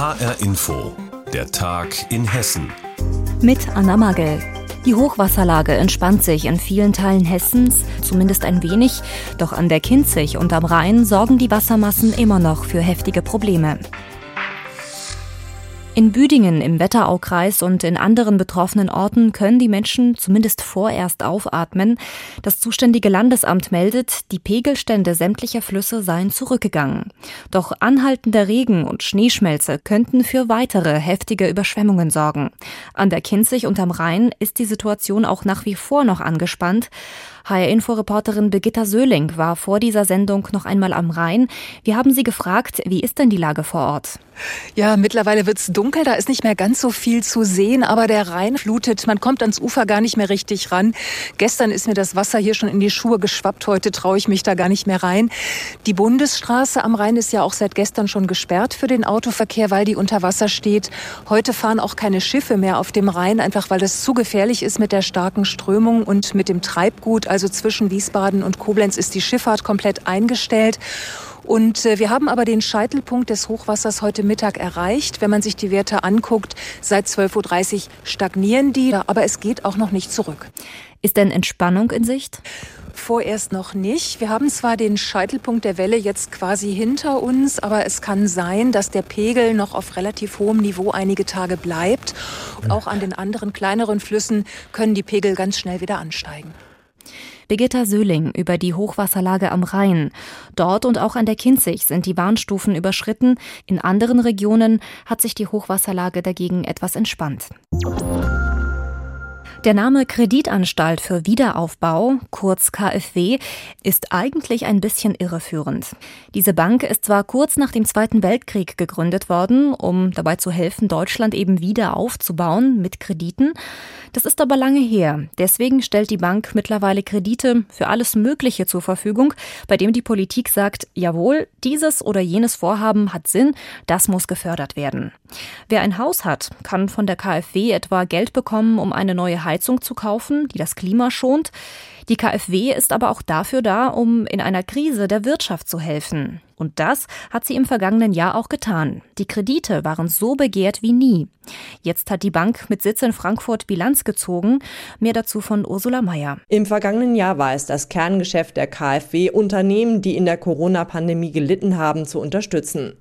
HR Info, der Tag in Hessen. Mit Anna Magel. Die Hochwasserlage entspannt sich in vielen Teilen Hessens, zumindest ein wenig, doch an der Kinzig und am Rhein sorgen die Wassermassen immer noch für heftige Probleme. In Büdingen im Wetteraukreis und in anderen betroffenen Orten können die Menschen zumindest vorerst aufatmen. Das zuständige Landesamt meldet, die Pegelstände sämtlicher Flüsse seien zurückgegangen. Doch anhaltender Regen und Schneeschmelze könnten für weitere heftige Überschwemmungen sorgen. An der Kinzig und am Rhein ist die Situation auch nach wie vor noch angespannt. HR-Info-Reporterin Birgitta war vor dieser Sendung noch einmal am Rhein. Wir haben sie gefragt, wie ist denn die Lage vor Ort? Ja, mittlerweile wird es dunkel, da ist nicht mehr ganz so viel zu sehen, aber der Rhein flutet, man kommt ans Ufer gar nicht mehr richtig ran. Gestern ist mir das Wasser hier schon in die Schuhe geschwappt, heute traue ich mich da gar nicht mehr rein. Die Bundesstraße am Rhein ist ja auch seit gestern schon gesperrt für den Autoverkehr, weil die unter Wasser steht. Heute fahren auch keine Schiffe mehr auf dem Rhein, einfach weil das zu gefährlich ist mit der starken Strömung und mit dem Treibgut. Also zwischen Wiesbaden und Koblenz ist die Schifffahrt komplett eingestellt. Und äh, wir haben aber den Scheitelpunkt des Hochwassers heute Mittag erreicht. Wenn man sich die Werte anguckt, seit 12.30 Uhr stagnieren die, aber es geht auch noch nicht zurück. Ist denn Entspannung in Sicht? Vorerst noch nicht. Wir haben zwar den Scheitelpunkt der Welle jetzt quasi hinter uns, aber es kann sein, dass der Pegel noch auf relativ hohem Niveau einige Tage bleibt. Auch an den anderen kleineren Flüssen können die Pegel ganz schnell wieder ansteigen. Birgitta Söhling über die Hochwasserlage am Rhein. Dort und auch an der Kinzig sind die Warnstufen überschritten. In anderen Regionen hat sich die Hochwasserlage dagegen etwas entspannt. Der Name Kreditanstalt für Wiederaufbau, kurz KfW, ist eigentlich ein bisschen irreführend. Diese Bank ist zwar kurz nach dem Zweiten Weltkrieg gegründet worden, um dabei zu helfen, Deutschland eben wieder aufzubauen mit Krediten. Das ist aber lange her. Deswegen stellt die Bank mittlerweile Kredite für alles Mögliche zur Verfügung, bei dem die Politik sagt, jawohl, dieses oder jenes Vorhaben hat Sinn, das muss gefördert werden. Wer ein Haus hat, kann von der KfW etwa Geld bekommen, um eine neue zu kaufen, die das Klima schont. Die KfW ist aber auch dafür da, um in einer Krise der Wirtschaft zu helfen. Und das hat sie im vergangenen Jahr auch getan. Die Kredite waren so begehrt wie nie. Jetzt hat die Bank mit Sitz in Frankfurt Bilanz gezogen. Mehr dazu von Ursula Mayer. Im vergangenen Jahr war es das Kerngeschäft der KfW, Unternehmen, die in der Corona-Pandemie gelitten haben, zu unterstützen.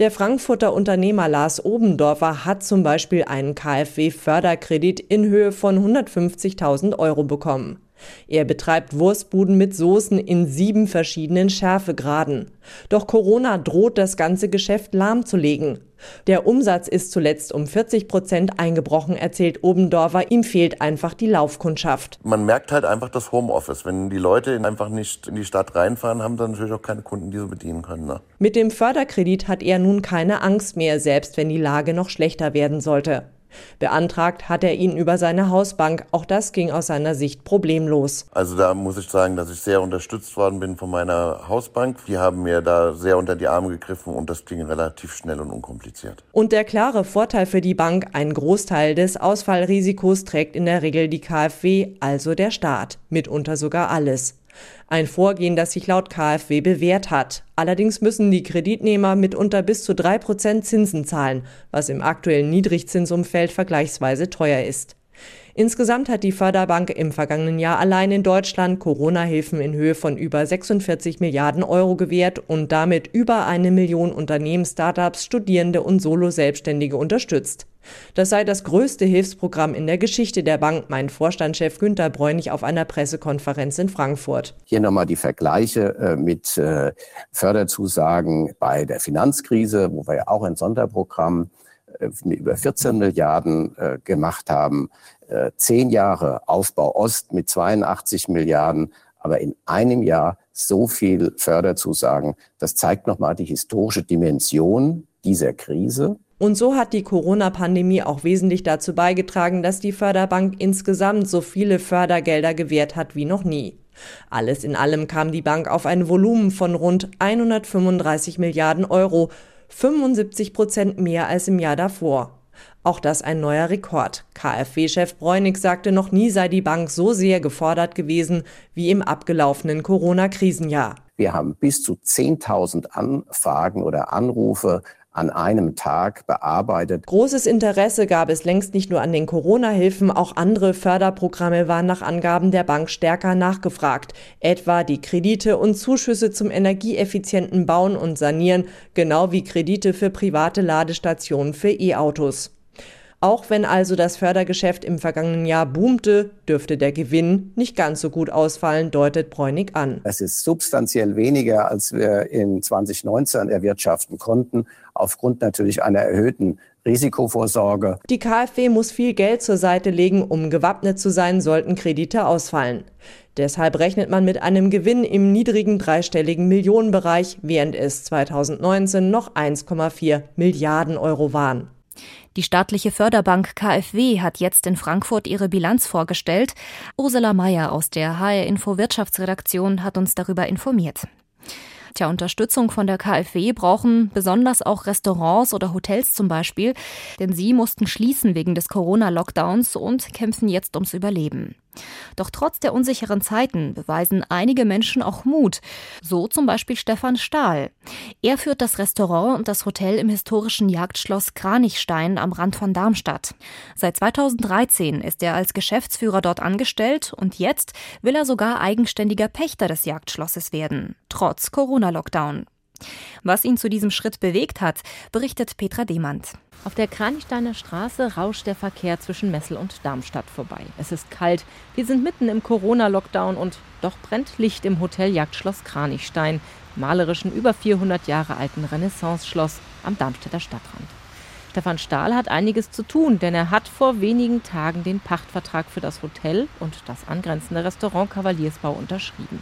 Der Frankfurter Unternehmer Lars Obendorfer hat zum Beispiel einen KfW-Förderkredit in Höhe von 150.000 Euro bekommen. Er betreibt Wurstbuden mit Soßen in sieben verschiedenen Schärfegraden. Doch Corona droht das ganze Geschäft lahmzulegen. Der Umsatz ist zuletzt um 40 Prozent eingebrochen, erzählt Obendorfer. Ihm fehlt einfach die Laufkundschaft. Man merkt halt einfach das Homeoffice. Wenn die Leute einfach nicht in die Stadt reinfahren, haben dann natürlich auch keine Kunden, die sie bedienen können. Ne? Mit dem Förderkredit hat er nun keine Angst mehr, selbst wenn die Lage noch schlechter werden sollte. Beantragt hat er ihn über seine Hausbank. Auch das ging aus seiner Sicht problemlos. Also da muss ich sagen, dass ich sehr unterstützt worden bin von meiner Hausbank. Die haben mir da sehr unter die Arme gegriffen und das ging relativ schnell und unkompliziert. Und der klare Vorteil für die Bank, ein Großteil des Ausfallrisikos trägt in der Regel die KfW, also der Staat, mitunter sogar alles. Ein Vorgehen, das sich laut KfW bewährt hat. Allerdings müssen die Kreditnehmer mitunter bis zu drei Prozent Zinsen zahlen, was im aktuellen Niedrigzinsumfeld vergleichsweise teuer ist. Insgesamt hat die Förderbank im vergangenen Jahr allein in Deutschland Corona-Hilfen in Höhe von über 46 Milliarden Euro gewährt und damit über eine Million Unternehmen, Startups, Studierende und Solo-Selbstständige unterstützt. Das sei das größte Hilfsprogramm in der Geschichte der Bank, meint Vorstandschef Günter Bräunig auf einer Pressekonferenz in Frankfurt. Hier nochmal die Vergleiche äh, mit äh, Förderzusagen bei der Finanzkrise, wo wir ja auch ein Sonderprogramm über 14 Milliarden gemacht haben. Zehn Jahre Aufbau Ost mit 82 Milliarden, aber in einem Jahr so viel Förderzusagen. Das zeigt nochmal die historische Dimension dieser Krise. Und so hat die Corona-Pandemie auch wesentlich dazu beigetragen, dass die Förderbank insgesamt so viele Fördergelder gewährt hat wie noch nie. Alles in allem kam die Bank auf ein Volumen von rund 135 Milliarden Euro, 75 Prozent mehr als im Jahr davor. Auch das ein neuer Rekord. KfW-Chef Bräunig sagte, noch nie sei die Bank so sehr gefordert gewesen wie im abgelaufenen Corona-Krisenjahr. Wir haben bis zu 10.000 Anfragen oder Anrufe an einem Tag bearbeitet. Großes Interesse gab es längst nicht nur an den Corona-Hilfen, auch andere Förderprogramme waren nach Angaben der Bank stärker nachgefragt, etwa die Kredite und Zuschüsse zum energieeffizienten Bauen und Sanieren, genau wie Kredite für private Ladestationen für E-Autos. Auch wenn also das Fördergeschäft im vergangenen Jahr boomte, dürfte der Gewinn nicht ganz so gut ausfallen, deutet Bräunig an. Es ist substanziell weniger, als wir in 2019 erwirtschaften konnten, aufgrund natürlich einer erhöhten Risikovorsorge. Die KfW muss viel Geld zur Seite legen, um gewappnet zu sein, sollten Kredite ausfallen. Deshalb rechnet man mit einem Gewinn im niedrigen dreistelligen Millionenbereich, während es 2019 noch 1,4 Milliarden Euro waren. Die staatliche Förderbank KfW hat jetzt in Frankfurt ihre Bilanz vorgestellt. Ursula Mayer aus der HR Info Wirtschaftsredaktion hat uns darüber informiert. Tja, Unterstützung von der KfW brauchen besonders auch Restaurants oder Hotels zum Beispiel, denn sie mussten schließen wegen des Corona-Lockdowns und kämpfen jetzt ums Überleben. Doch trotz der unsicheren Zeiten beweisen einige Menschen auch Mut. So zum Beispiel Stefan Stahl. Er führt das Restaurant und das Hotel im historischen Jagdschloss Kranichstein am Rand von Darmstadt. Seit 2013 ist er als Geschäftsführer dort angestellt und jetzt will er sogar eigenständiger Pächter des Jagdschlosses werden, trotz Corona-Lockdown. Was ihn zu diesem Schritt bewegt hat, berichtet Petra Demand. Auf der Kranichsteiner Straße rauscht der Verkehr zwischen Messel und Darmstadt vorbei. Es ist kalt, wir sind mitten im Corona-Lockdown und doch brennt Licht im Hotel Jagdschloss Kranichstein, malerischen über 400 Jahre alten Renaissance-Schloss am Darmstädter Stadtrand. Stefan Stahl hat einiges zu tun, denn er hat vor wenigen Tagen den Pachtvertrag für das Hotel und das angrenzende Restaurant Kavaliersbau unterschrieben.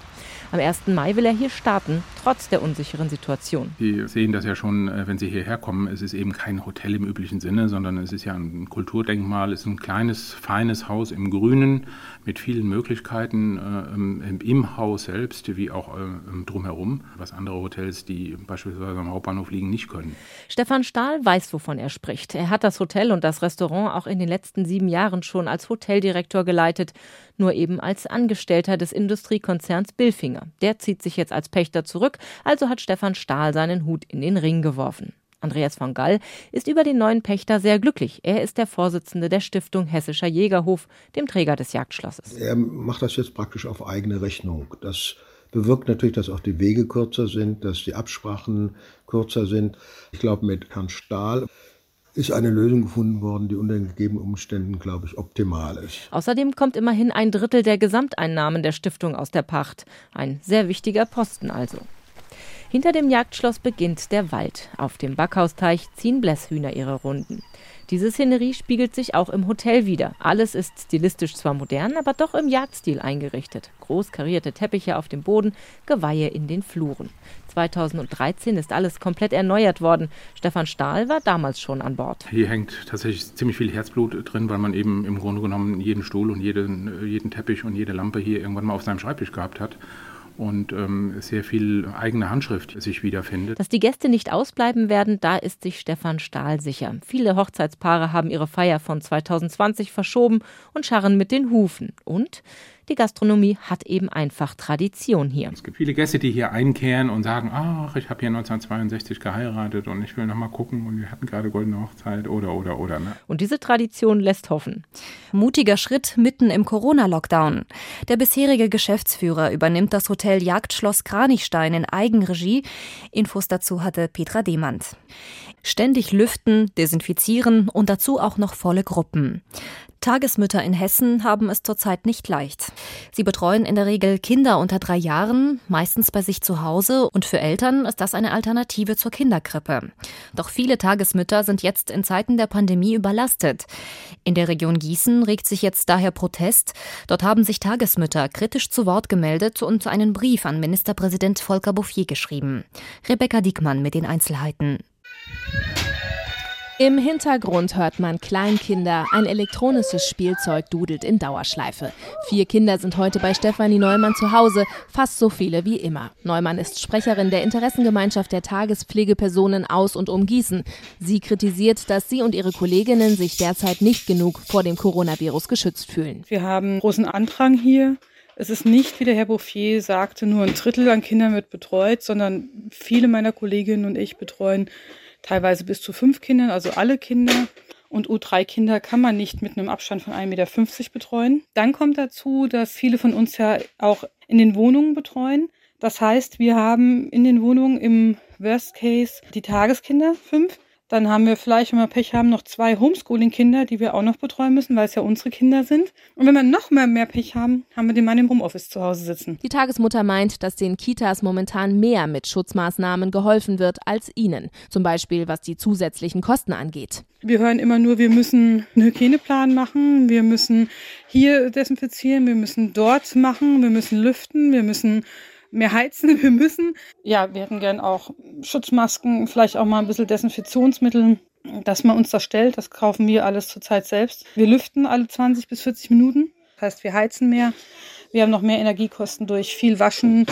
Am 1. Mai will er hier starten, trotz der unsicheren Situation. Sie sehen das ja schon, äh, wenn Sie hierher kommen. Es ist eben kein Hotel im üblichen Sinne, sondern es ist ja ein Kulturdenkmal. Es ist ein kleines, feines Haus im Grünen mit vielen Möglichkeiten äh, im Haus selbst wie auch äh, drumherum, was andere Hotels, die beispielsweise am Hauptbahnhof liegen, nicht können. Stefan Stahl weiß, wovon er spricht. Er hat das Hotel und das Restaurant auch in den letzten sieben Jahren schon als Hoteldirektor geleitet, nur eben als Angestellter des Industriekonzerns Billfinger. Der zieht sich jetzt als Pächter zurück, also hat Stefan Stahl seinen Hut in den Ring geworfen. Andreas von Gall ist über den neuen Pächter sehr glücklich. Er ist der Vorsitzende der Stiftung Hessischer Jägerhof, dem Träger des Jagdschlosses. Er macht das jetzt praktisch auf eigene Rechnung. Das bewirkt natürlich, dass auch die Wege kürzer sind, dass die Absprachen kürzer sind. Ich glaube, mit Herrn Stahl ist eine Lösung gefunden worden, die unter den gegebenen Umständen, glaube ich, optimal ist. Außerdem kommt immerhin ein Drittel der Gesamteinnahmen der Stiftung aus der Pacht. Ein sehr wichtiger Posten also. Hinter dem Jagdschloss beginnt der Wald. Auf dem Backhausteich ziehen Blässhühner ihre Runden. Diese Szenerie spiegelt sich auch im Hotel wieder. Alles ist stilistisch zwar modern, aber doch im Jagdstil eingerichtet. Groß karierte Teppiche auf dem Boden, Geweihe in den Fluren. 2013 ist alles komplett erneuert worden. Stefan Stahl war damals schon an Bord. Hier hängt tatsächlich ziemlich viel Herzblut drin, weil man eben im Grunde genommen jeden Stuhl und jeden, jeden Teppich und jede Lampe hier irgendwann mal auf seinem Schreibtisch gehabt hat und ähm, sehr viel eigene Handschrift sich wiederfindet. Dass die Gäste nicht ausbleiben werden, da ist sich Stefan Stahl sicher. Viele Hochzeitspaare haben ihre Feier von 2020 verschoben und scharren mit den Hufen. Und die Gastronomie hat eben einfach Tradition hier. Es gibt viele Gäste, die hier einkehren und sagen, ach, ich habe hier 1962 geheiratet und ich will noch mal gucken und wir hatten gerade goldene Hochzeit oder oder oder. Ne? Und diese Tradition lässt hoffen. Mutiger Schritt mitten im Corona-Lockdown. Der bisherige Geschäftsführer übernimmt das Hotel Jagdschloss Kranichstein in Eigenregie. Infos dazu hatte Petra Demand. Ständig lüften, desinfizieren und dazu auch noch volle Gruppen. Tagesmütter in Hessen haben es zurzeit nicht leicht. Sie betreuen in der Regel Kinder unter drei Jahren, meistens bei sich zu Hause und für Eltern ist das eine Alternative zur Kinderkrippe. Doch viele Tagesmütter sind jetzt in Zeiten der Pandemie überlastet. In der Region Gießen regt sich jetzt daher Protest. Dort haben sich Tagesmütter kritisch zu Wort gemeldet und einen Brief an Ministerpräsident Volker Bouffier geschrieben. Rebecca Diekmann mit den Einzelheiten. Im Hintergrund hört man Kleinkinder, ein elektronisches Spielzeug dudelt in Dauerschleife. Vier Kinder sind heute bei Stefanie Neumann zu Hause, fast so viele wie immer. Neumann ist Sprecherin der Interessengemeinschaft der Tagespflegepersonen aus und um Gießen. Sie kritisiert, dass sie und ihre Kolleginnen sich derzeit nicht genug vor dem Coronavirus geschützt fühlen. Wir haben großen Andrang hier. Es ist nicht, wie der Herr Bouffier sagte, nur ein Drittel an Kindern wird betreut, sondern viele meiner Kolleginnen und ich betreuen teilweise bis zu fünf Kindern, also alle Kinder. Und U3-Kinder kann man nicht mit einem Abstand von 1,50 Meter betreuen. Dann kommt dazu, dass viele von uns ja auch in den Wohnungen betreuen. Das heißt, wir haben in den Wohnungen im Worst Case die Tageskinder, fünf. Dann haben wir vielleicht, wenn wir Pech haben, noch zwei Homeschooling-Kinder, die wir auch noch betreuen müssen, weil es ja unsere Kinder sind. Und wenn wir noch mehr, mehr Pech haben, haben wir den Mann im Homeoffice zu Hause sitzen. Die Tagesmutter meint, dass den Kitas momentan mehr mit Schutzmaßnahmen geholfen wird als ihnen. Zum Beispiel, was die zusätzlichen Kosten angeht. Wir hören immer nur, wir müssen einen Hygieneplan machen, wir müssen hier desinfizieren, wir müssen dort machen, wir müssen lüften, wir müssen mehr heizen. Wir müssen, ja, wir hätten gern auch Schutzmasken, vielleicht auch mal ein bisschen Desinfektionsmittel, dass man uns das stellt. Das kaufen wir alles zurzeit selbst. Wir lüften alle 20 bis 40 Minuten. Das heißt, wir heizen mehr. Wir haben noch mehr Energiekosten durch viel Waschen.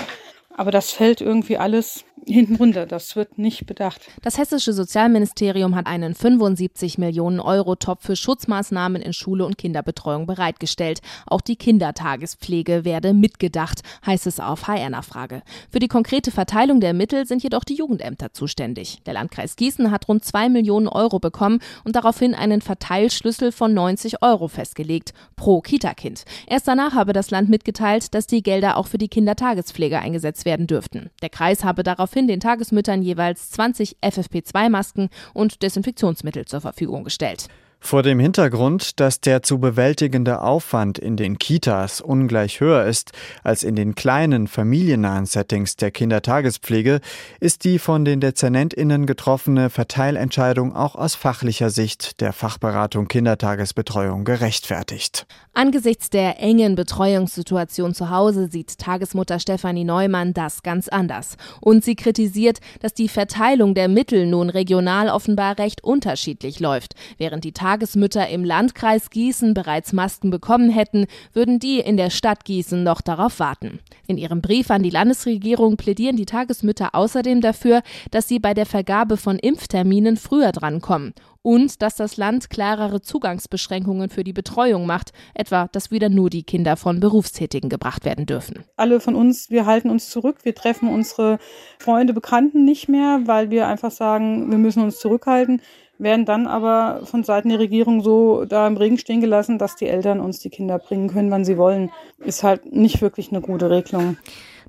Aber das fällt irgendwie alles hinten runter. Das wird nicht bedacht. Das hessische Sozialministerium hat einen 75 Millionen Euro Topf für Schutzmaßnahmen in Schule und Kinderbetreuung bereitgestellt. Auch die Kindertagespflege werde mitgedacht, heißt es auf HR-Nachfrage. Für die konkrete Verteilung der Mittel sind jedoch die Jugendämter zuständig. Der Landkreis Gießen hat rund 2 Millionen Euro bekommen und daraufhin einen Verteilschlüssel von 90 Euro festgelegt pro Kita-Kind. Erst danach habe das Land mitgeteilt, dass die Gelder auch für die Kindertagespflege eingesetzt werden dürften. Der Kreis habe darauf daraufhin den Tagesmüttern jeweils 20 FFP2-Masken und Desinfektionsmittel zur Verfügung gestellt. Vor dem Hintergrund, dass der zu bewältigende Aufwand in den Kitas ungleich höher ist als in den kleinen familiennahen Settings der Kindertagespflege, ist die von den Dezernentinnen getroffene Verteilentscheidung auch aus fachlicher Sicht der Fachberatung Kindertagesbetreuung gerechtfertigt. Angesichts der engen Betreuungssituation zu Hause sieht Tagesmutter Stefanie Neumann das ganz anders. Und sie kritisiert, dass die Verteilung der Mittel nun regional offenbar recht unterschiedlich läuft. Während die Tagesmütter im Landkreis Gießen bereits Masken bekommen hätten, würden die in der Stadt Gießen noch darauf warten. In ihrem Brief an die Landesregierung plädieren die Tagesmütter außerdem dafür, dass sie bei der Vergabe von Impfterminen früher drankommen und dass das Land klarere Zugangsbeschränkungen für die Betreuung macht, etwa dass wieder nur die Kinder von Berufstätigen gebracht werden dürfen. Alle von uns, wir halten uns zurück, wir treffen unsere Freunde, Bekannten nicht mehr, weil wir einfach sagen, wir müssen uns zurückhalten werden dann aber von Seiten der Regierung so da im Regen stehen gelassen, dass die Eltern uns die Kinder bringen können, wann sie wollen. Ist halt nicht wirklich eine gute Regelung.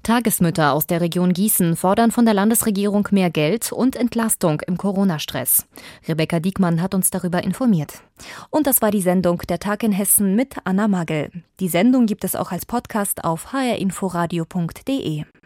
Tagesmütter aus der Region Gießen fordern von der Landesregierung mehr Geld und Entlastung im Corona-Stress. Rebecca Diekmann hat uns darüber informiert. Und das war die Sendung Der Tag in Hessen mit Anna Magel. Die Sendung gibt es auch als Podcast auf hrinforadio.de.